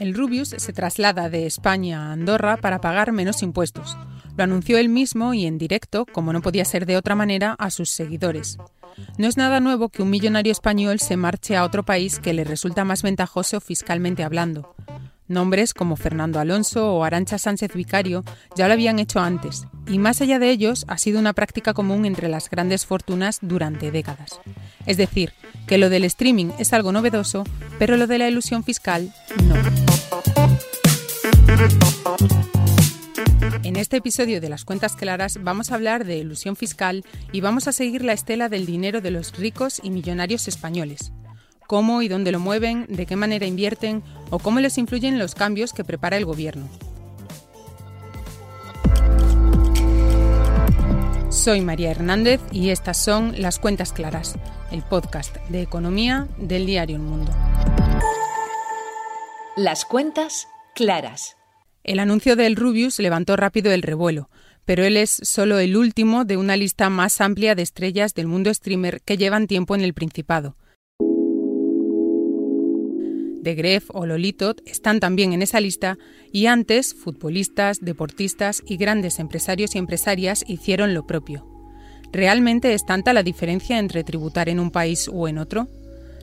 El Rubius se traslada de España a Andorra para pagar menos impuestos. Lo anunció él mismo y en directo, como no podía ser de otra manera, a sus seguidores. No es nada nuevo que un millonario español se marche a otro país que le resulta más ventajoso fiscalmente hablando. Nombres como Fernando Alonso o Arancha Sánchez Vicario ya lo habían hecho antes, y más allá de ellos ha sido una práctica común entre las grandes fortunas durante décadas. Es decir, que lo del streaming es algo novedoso, pero lo de la ilusión fiscal no. En este episodio de Las Cuentas Claras vamos a hablar de ilusión fiscal y vamos a seguir la estela del dinero de los ricos y millonarios españoles cómo y dónde lo mueven, de qué manera invierten o cómo les influyen los cambios que prepara el gobierno. Soy María Hernández y estas son Las Cuentas Claras, el podcast de economía del diario El Mundo. Las Cuentas Claras. El anuncio del Rubius levantó rápido el revuelo, pero él es solo el último de una lista más amplia de estrellas del mundo streamer que llevan tiempo en el Principado de Gref o Lolito están también en esa lista y antes futbolistas, deportistas y grandes empresarios y empresarias hicieron lo propio. ¿Realmente es tanta la diferencia entre tributar en un país o en otro?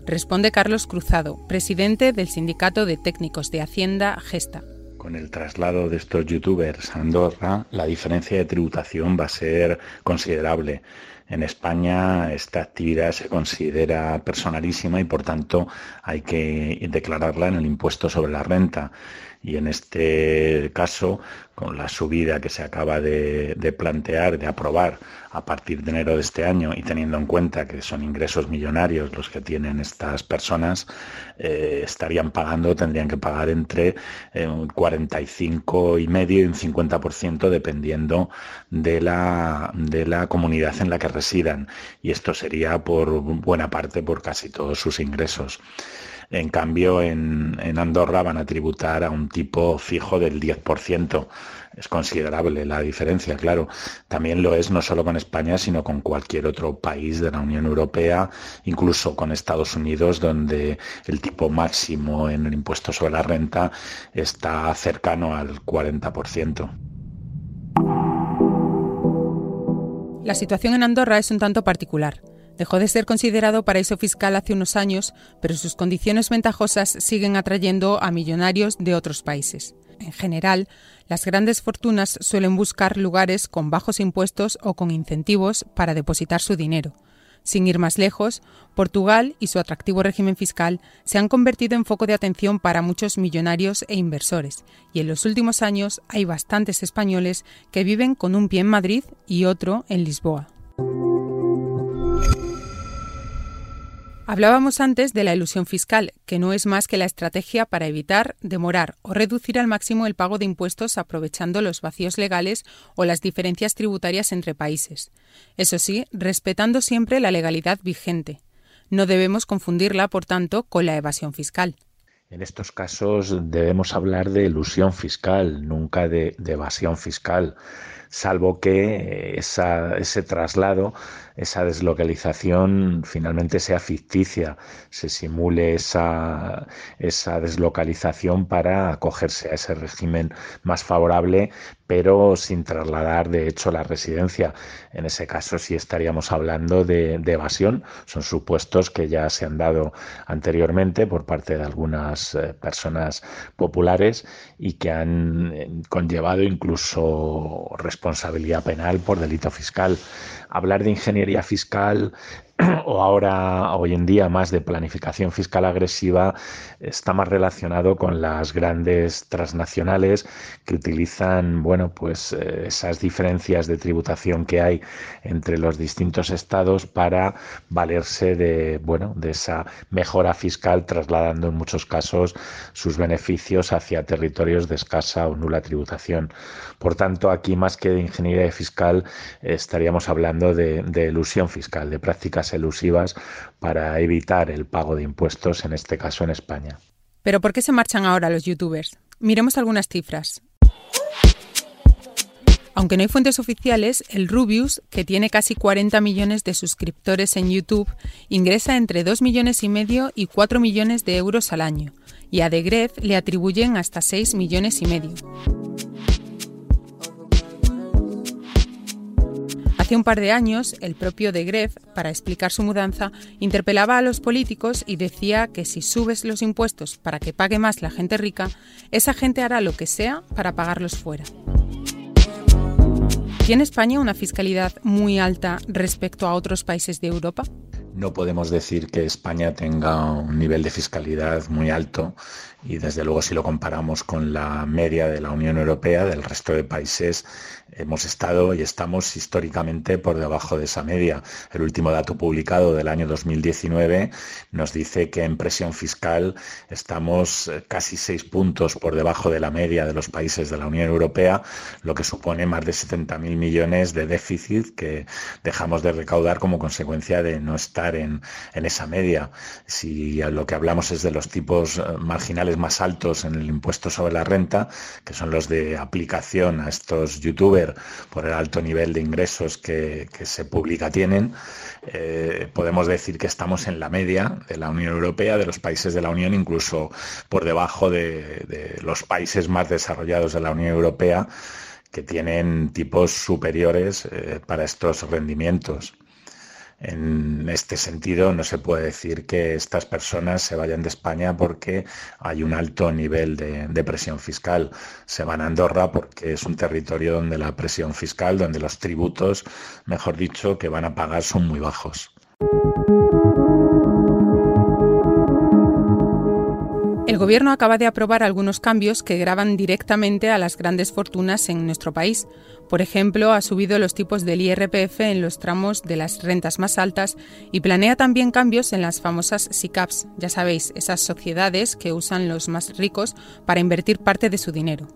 Responde Carlos Cruzado, presidente del Sindicato de Técnicos de Hacienda Gesta. Con el traslado de estos youtubers a Andorra, la diferencia de tributación va a ser considerable. En España esta actividad se considera personalísima y por tanto hay que declararla en el impuesto sobre la renta y en este caso, con la subida que se acaba de, plantear, de aprobar a partir de enero de este año y teniendo en cuenta que son ingresos millonarios los que tienen estas personas, eh, estarían pagando, tendrían que pagar entre eh, un 45 y medio y un 50% dependiendo de la, de la comunidad en la que residan. Y esto sería por buena parte por casi todos sus ingresos. En cambio, en, Andorra van a tributar a un tipo fijo del 10%. Es considerable la diferencia, claro. También lo es no solo con España, sino con cualquier otro país de la Unión Europea, incluso con Estados Unidos, donde el tipo máximo en el impuesto sobre la renta está cercano al 40%. La situación en Andorra es un tanto particular. Dejó de ser considerado paraíso fiscal hace unos años, pero sus condiciones ventajosas siguen atrayendo a millonarios de otros países. En general, las grandes fortunas suelen buscar lugares con bajos impuestos o con incentivos para depositar su dinero. Sin ir más lejos, Portugal y su atractivo régimen fiscal se han convertido en foco de atención para muchos millonarios e inversores, y en los últimos años hay bastantes españoles que viven con un pie en Madrid y otro en Lisboa. Hablábamos antes de la ilusión fiscal, que no es más que la estrategia para evitar, demorar o reducir al máximo el pago de impuestos aprovechando los vacíos legales o las diferencias tributarias entre países. Eso sí, respetando siempre la legalidad vigente. No debemos confundirla, por tanto, con la evasión fiscal. En estos casos debemos hablar de ilusión fiscal, nunca de, evasión fiscal, salvo que ese traslado esa deslocalización finalmente sea ficticia, se simule esa, esa deslocalización para acogerse a ese régimen más favorable, pero sin trasladar de hecho la residencia. En ese caso sí estaríamos hablando de, evasión. Son supuestos que ya se han dado anteriormente por parte de algunas eh, personas populares y que han eh, conllevado incluso responsabilidad penal por delito fiscal. Hablar de ingeniería fiscal o ahora, hoy en día, más de planificación fiscal agresiva, está más relacionado con las grandes transnacionales que utilizan, bueno, pues eh, esas diferencias de tributación que hay entre los distintos estados para valerse de, bueno, de esa mejora fiscal, trasladando en muchos casos sus beneficios hacia territorios de escasa o nula tributación. Por tanto, aquí más que de ingeniería fiscal, estaríamos hablando de, de elusión fiscal, de prácticas elusivas para evitar el pago de impuestos, en este caso en España. ¿Pero por qué se marchan ahora los youtubers? Miremos algunas cifras. Aunque no hay fuentes oficiales, el Rubius, que tiene casi 40 millones de suscriptores en YouTube, ingresa entre 2 millones y medio y 4 millones de euros al año, y a De Gref le atribuyen hasta 6 millones y medio. Hace un par de años, el propio De Gref, para explicar su mudanza, interpelaba a los políticos y decía que si subes los impuestos para que pague más la gente rica, esa gente hará lo que sea para pagarlos fuera. ¿Tiene España una fiscalidad muy alta respecto a otros países de Europa? No podemos decir que España tenga un nivel de fiscalidad muy alto y desde luego si lo comparamos con la media de la Unión Europea, del resto de países, hemos estado y estamos históricamente por debajo de esa media. El último dato publicado del año 2019 nos dice que en presión fiscal estamos eh, casi seis puntos por debajo de la media de los países de la Unión Europea, lo que supone más de 70.000 millones de déficit que dejamos de recaudar como consecuencia de no estar en, en esa media. Si lo que hablamos es de los tipos eh, marginales más altos en el impuesto sobre la renta, que son los de aplicación a estos youtubers por el alto nivel de ingresos que, se publica tienen, eh, podemos decir que estamos en la media de la Unión Europea, de los países de la Unión, incluso por debajo de los países más desarrollados de la Unión Europea que tienen tipos superiores eh, para estos rendimientos. En este sentido, no se puede decir que estas personas se vayan de España porque hay un alto nivel de, presión fiscal. Se van a Andorra porque es un territorio donde la presión fiscal, donde los tributos, mejor dicho, que van a pagar son muy bajos. Gobierno acaba de aprobar algunos cambios que graban directamente a las grandes fortunas en nuestro país. Por ejemplo, ha subido los tipos del IRPF en los tramos de las rentas más altas y planea también cambios en las famosas SICAPs, ya sabéis, esas sociedades que usan los más ricos para invertir parte de su dinero.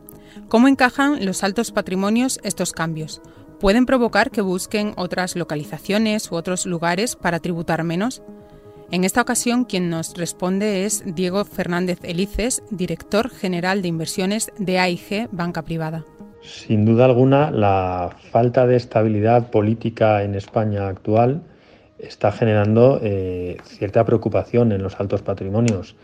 ¿Cómo encajan los altos patrimonios estos cambios? ¿Pueden provocar que busquen otras localizaciones u otros lugares para tributar menos? En esta ocasión, quien nos responde es Diego Fernández Elices, director general de inversiones de AIG Banca Privada. Sin duda alguna, la falta de estabilidad política en España actual está generando eh, cierta preocupación en los altos patrimonios.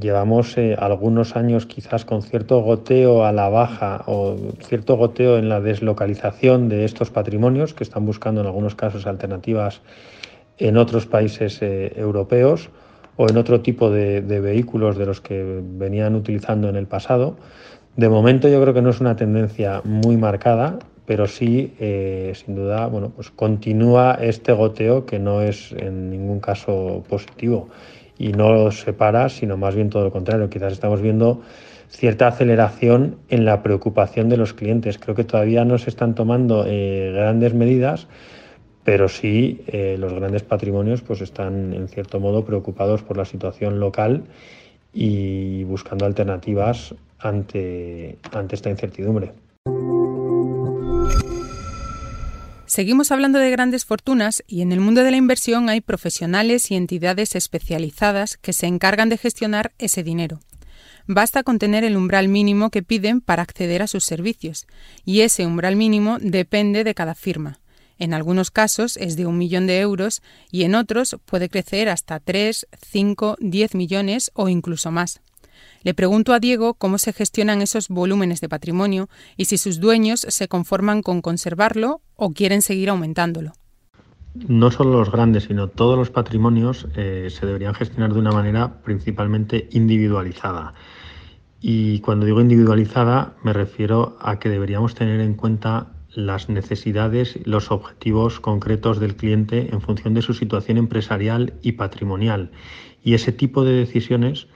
Llevamos eh, algunos años quizás con cierto goteo a la baja o cierto goteo en la deslocalización de estos patrimonios que están buscando en algunos casos alternativas en otros países eh, europeos o en otro tipo de, vehículos de los que venían utilizando en el pasado. De momento yo creo que no es una tendencia muy marcada, pero sí, eh, sin duda, bueno, pues continúa este goteo que no es en ningún caso positivo y no lo separa, sino más bien todo lo contrario. Quizás estamos viendo cierta aceleración en la preocupación de los clientes. Creo que todavía no se están tomando eh, grandes medidas, pero sí eh, los grandes patrimonios pues están en cierto modo preocupados por la situación local y buscando alternativas ante, ante esta incertidumbre. Seguimos hablando de grandes fortunas y en el mundo de la inversión hay profesionales y entidades especializadas que se encargan de gestionar ese dinero. Basta con tener el umbral mínimo que piden para acceder a sus servicios, y ese umbral mínimo depende de cada firma. En algunos casos es de un millón de euros y en otros puede crecer hasta 3, 5, 10 millones o incluso más. Le pregunto a Diego cómo se gestionan esos volúmenes de patrimonio y si sus dueños se conforman con conservarlo o quieren seguir aumentándolo. No solo los grandes, sino todos los patrimonios eh, se deberían gestionar de una manera principalmente individualizada. Y cuando digo individualizada me refiero a que deberíamos tener en cuenta las necesidades, los objetivos concretos del cliente en función de su situación empresarial y patrimonial. Y ese tipo de decisiones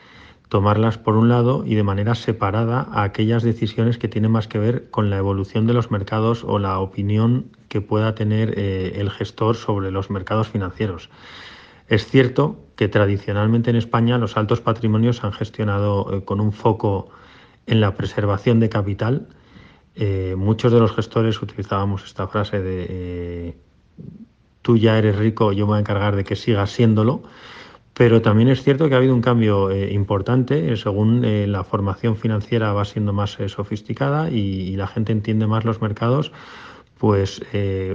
tomarlas por un lado y de manera separada a aquellas decisiones que tienen más que ver con la evolución de los mercados o la opinión que pueda tener eh, el gestor sobre los mercados financieros. Es cierto que tradicionalmente en España los altos patrimonios han gestionado eh, con un foco en la preservación de capital, eh, muchos de los gestores utilizábamos esta frase de eh, tú ya eres rico, yo me voy a encargar de que sigas siéndolo, Pero también es cierto que ha habido un cambio eh, importante según la formación financiera va siendo más sofisticada y, la gente entiende más los mercados pues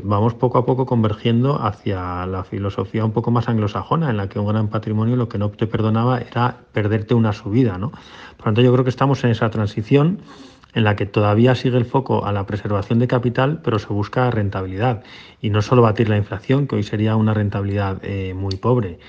vamos poco a poco convergiendo hacia la filosofía un poco más anglosajona, en la que un gran patrimonio lo que no te perdonaba era perderte una subida. ¿no? Por lo tanto, yo creo que estamos en esa transición en la que todavía sigue el foco a la preservación de capital, pero se busca rentabilidad. Y no solo batir la inflación, que hoy sería una rentabilidad eh, muy pobre.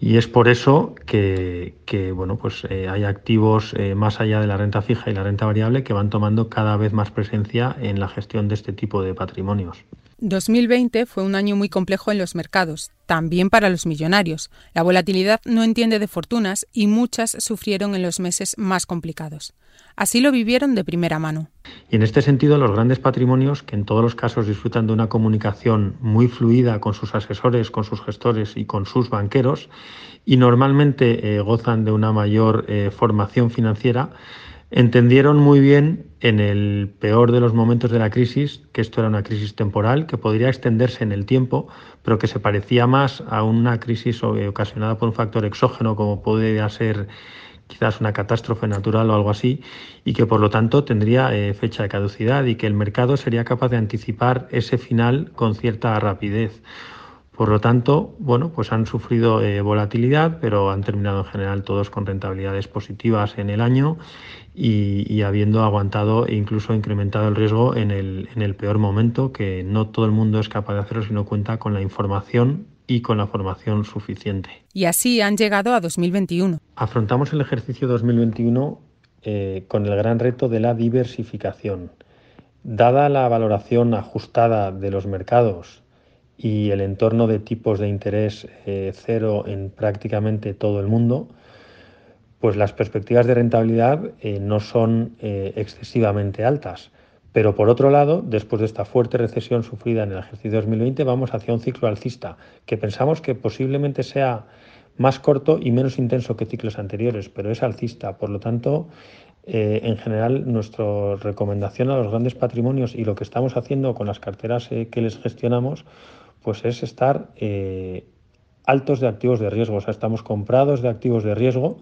Y es por eso que, bueno, pues, eh, hay activos eh, más allá de la renta fija y la renta variable que van tomando cada vez más presencia en la gestión de este tipo de patrimonios. 2020 fue un año muy complejo en los mercados, también para los millonarios. La volatilidad no entiende de fortunas y muchas sufrieron en los meses más complicados. Así lo vivieron de primera mano. Y en este sentido, los grandes patrimonios, que en todos los casos disfrutan de una comunicación muy fluida con sus asesores, con sus gestores y con sus banqueros, y normalmente eh, gozan de una mayor eh, formación financiera, entendieron muy bien en el peor de los momentos de la crisis que esto era una crisis temporal que podría extenderse en el tiempo, pero que se parecía más a una crisis eh, ocasionada por un factor exógeno como podría ser quizás una catástrofe natural o algo así, y que por lo tanto tendría eh, fecha de caducidad y que el mercado sería capaz de anticipar ese final con cierta rapidez. Por lo tanto, bueno, pues han sufrido eh, volatilidad, pero han terminado en general todos con rentabilidades positivas en el año y, habiendo aguantado e incluso incrementado el riesgo en el, en el peor momento, que no todo el mundo es capaz de hacerlo si no cuenta con la información y con la formación suficiente. Y así han llegado a 2021. Afrontamos el ejercicio 2021 eh, con el gran reto de la diversificación. Dada la valoración ajustada de los mercados y el entorno de tipos de interés eh, cero en prácticamente todo el mundo, pues las perspectivas de rentabilidad eh, no son excesivamente altas. Pero por otro lado, después de esta fuerte recesión sufrida en el ejercicio 2020, vamos hacia un ciclo alcista que pensamos que posiblemente sea más corto y menos intenso que ciclos anteriores, pero es alcista. Por lo tanto, eh, en general, nuestra recomendación a los grandes patrimonios y lo que estamos haciendo con las carteras eh, que les gestionamos, pues es estar eh, altos de activos de riesgo. O sea, estamos comprados de activos de riesgo,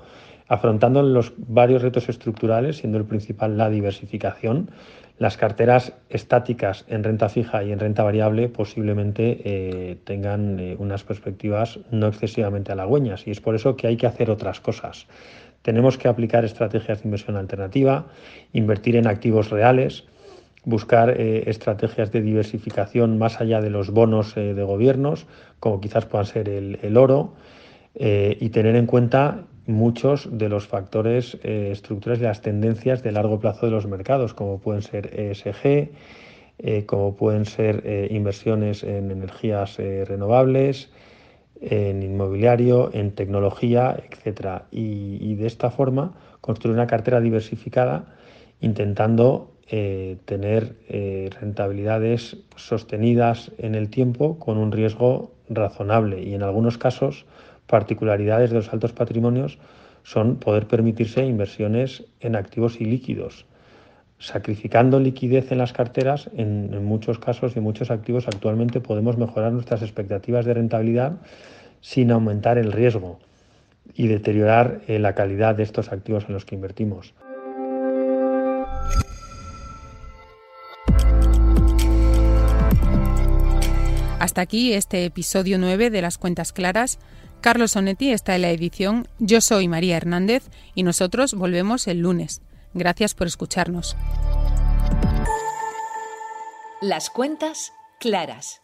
afrontando los varios retos estructurales, siendo el principal la diversificación las carteras estáticas en renta fija y en renta variable posiblemente eh, tengan eh, unas perspectivas no excesivamente halagüeñas y es por eso que hay que hacer otras cosas. Tenemos que aplicar estrategias de inversión alternativa, invertir en activos reales, buscar eh, estrategias de diversificación más allá de los bonos de gobiernos, como quizás puedan ser el oro, y tener en cuenta muchos de los factores eh, estructurales y las tendencias de largo plazo de los mercados, como pueden ser ESG, eh, como pueden ser eh, inversiones en energías renovables, en inmobiliario, en tecnología, etc. Y, de esta forma construir una cartera diversificada intentando tener rentabilidades sostenidas en el tiempo con un riesgo razonable y en algunos casos particularidades de los altos patrimonios son poder permitirse inversiones en activos ilíquidos, sacrificando liquidez en las carteras, en, muchos casos y en muchos activos actualmente podemos mejorar nuestras expectativas de rentabilidad sin aumentar el riesgo y deteriorar eh, la calidad de estos activos en los que invertimos. Hasta aquí este episodio 9 de las cuentas claras. Carlos Sonetti está en la edición. Yo soy María Hernández y nosotros volvemos el lunes. Gracias por escucharnos. Las cuentas claras.